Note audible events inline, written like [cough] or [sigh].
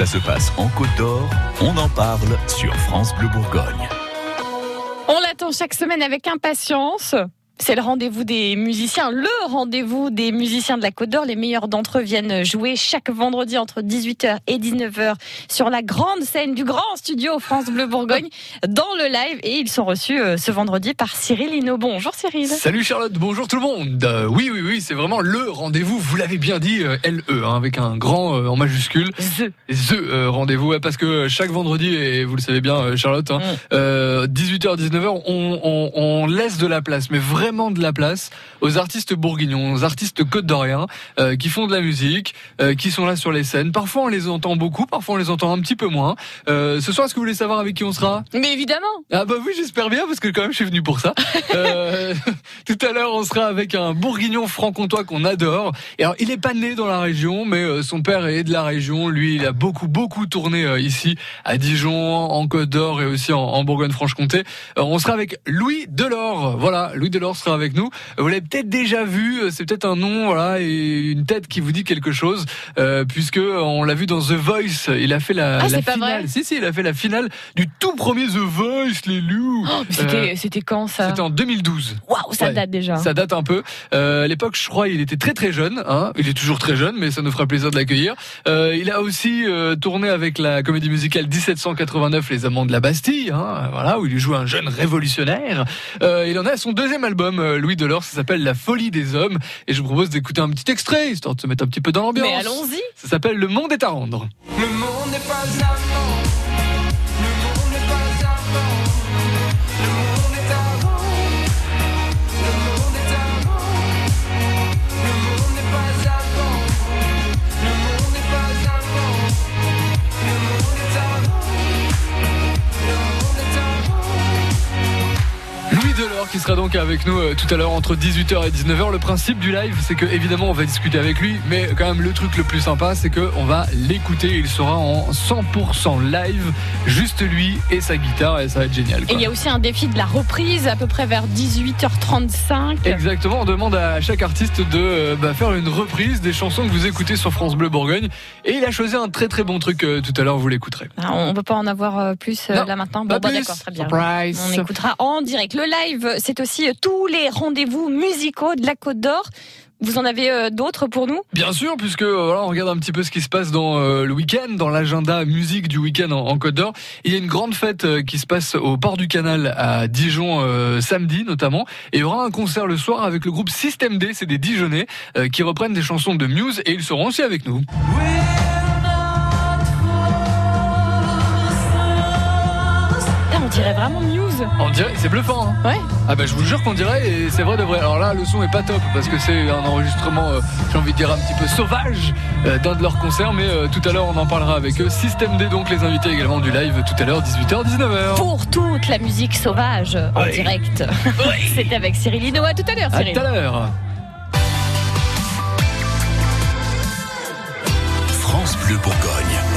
Ça se passe en Côte d'Or, on en parle sur France Bleu Bourgogne. On l'attend chaque semaine avec impatience. C'est le rendez-vous des musiciens, le rendez-vous des musiciens de la Côte d'Or. Les meilleurs d'entre eux viennent jouer chaque vendredi entre 18h et 19h sur la grande scène du grand studio France Bleu Bourgogne dans le live. Et ils sont reçus euh, ce vendredi par Cyril Hinault. Bonjour Cyril. Salut Charlotte, bonjour tout le monde. Euh, oui, oui, oui, c'est vraiment le rendez-vous. Vous l'avez bien dit, euh, LE, hein, avec un grand euh, en majuscule. The. The rendez-vous, ouais, parce que chaque vendredi, et vous le savez bien, Charlotte, hein, euh, 18h, 19h, on, on, on laisse de la place, mais vraiment de la place aux artistes bourguignons, aux artistes côte-d'Oriens, euh, qui font de la musique, euh, qui sont là sur les scènes. Parfois on les entend beaucoup, parfois on les entend un petit peu moins. Euh, ce soir, est-ce que vous voulez savoir avec qui on sera? Mais évidemment. Ah bah oui, j'espère bien, parce que quand même je suis venu pour ça. [laughs] [laughs] Tout à l'heure, on sera avec un bourguignon franc-comtois qu'on adore. Et alors, il est pas né dans la région, mais son père est de la région. Lui, il a beaucoup, beaucoup tourné ici, à Dijon, en Côte d'Or et aussi en, en Bourgogne-Franche-Comté. On sera avec Louis Delors. Voilà, Louis Delors sera avec nous. Vous l'avez peut-être déjà vu, euh, c'est peut-être un nom, voilà, et une tête qui vous dit quelque chose, euh, puisque on l'a vu dans The Voice. Il a fait la, Ah, la c'est pas finale. vrai Si, si, il a fait la finale du tout premier The Voice, les loups. Oh, mais C'était quand ça C'était en 2012. Waouh, ça Ouais. date déjà. Ça date un peu. Euh, à l'époque, je crois, il était très très jeune. Hein. Il est toujours très jeune, mais ça nous fera plaisir de l'accueillir. Euh, il a aussi euh, tourné avec la comédie musicale 1789, Les Amants de la Bastille, hein, voilà, où il joue un jeune révolutionnaire. Euh, il en a son deuxième album, euh, Louis Delors, ça s'appelle La Folie des Hommes. Et je vous propose d'écouter un petit extrait, histoire de se mettre un petit peu dans l'ambiance. Mais allons-y. Ça s'appelle Le Monde est à rendre. Le monde n'est pas avant. Delors qui sera donc avec nous euh, tout à l'heure entre 18h et 19h. Le principe du live, c'est que évidemment on va discuter avec lui, mais quand même le truc le plus sympa, c'est que on va l'écouter. Il sera en 100% live, juste lui et sa guitare, et ça va être génial. Et il y a aussi un défi de la reprise à peu près vers 18h35. Exactement, on demande à chaque artiste de euh, bah, faire une reprise des chansons que vous écoutez sur France Bleu Bourgogne. Et il a choisi un très très bon truc euh, tout à l'heure, vous l'écouterez. Ah, on peut pas en avoir euh, plus euh, Non, là maintenant? Bon, bah, d'accord, très bien. Surprise. On écoutera en direct. Le live, c'est aussi euh, tous les rendez-vous musicaux de la Côte d'Or. Vous en avez euh, d'autres pour nous? Bien sûr, puisque euh, voilà, on regarde un petit peu ce qui se passe dans euh, le week-end, dans l'agenda musique du week-end en, en Côte d'Or. Il y a une grande fête euh, qui se passe au port du Canal à Dijon euh, samedi notamment, et il y aura un concert le soir avec le groupe System D, c'est des Dijonnais euh, qui reprennent des chansons de Muse et ils seront aussi avec nous. Ah, dirait vraiment Muse. On dirait, c'est bluffant. Hein Ouais. ah bah je vous jure qu'on dirait et c'est vrai de vrai. Alors là le son est pas top parce que c'est un enregistrement, euh, j'ai envie de dire un petit peu sauvage euh, d'un de leurs concerts, mais euh, tout à l'heure on en parlera avec eux. System D donc les invités également du live tout à l'heure 18h 19h. Pour toute la musique sauvage en Oui. direct. [laughs] C'était avec Cyril Hinault. À tout à l'heure, À Cyril. tout à l'heure. France Bleu Bourgogne.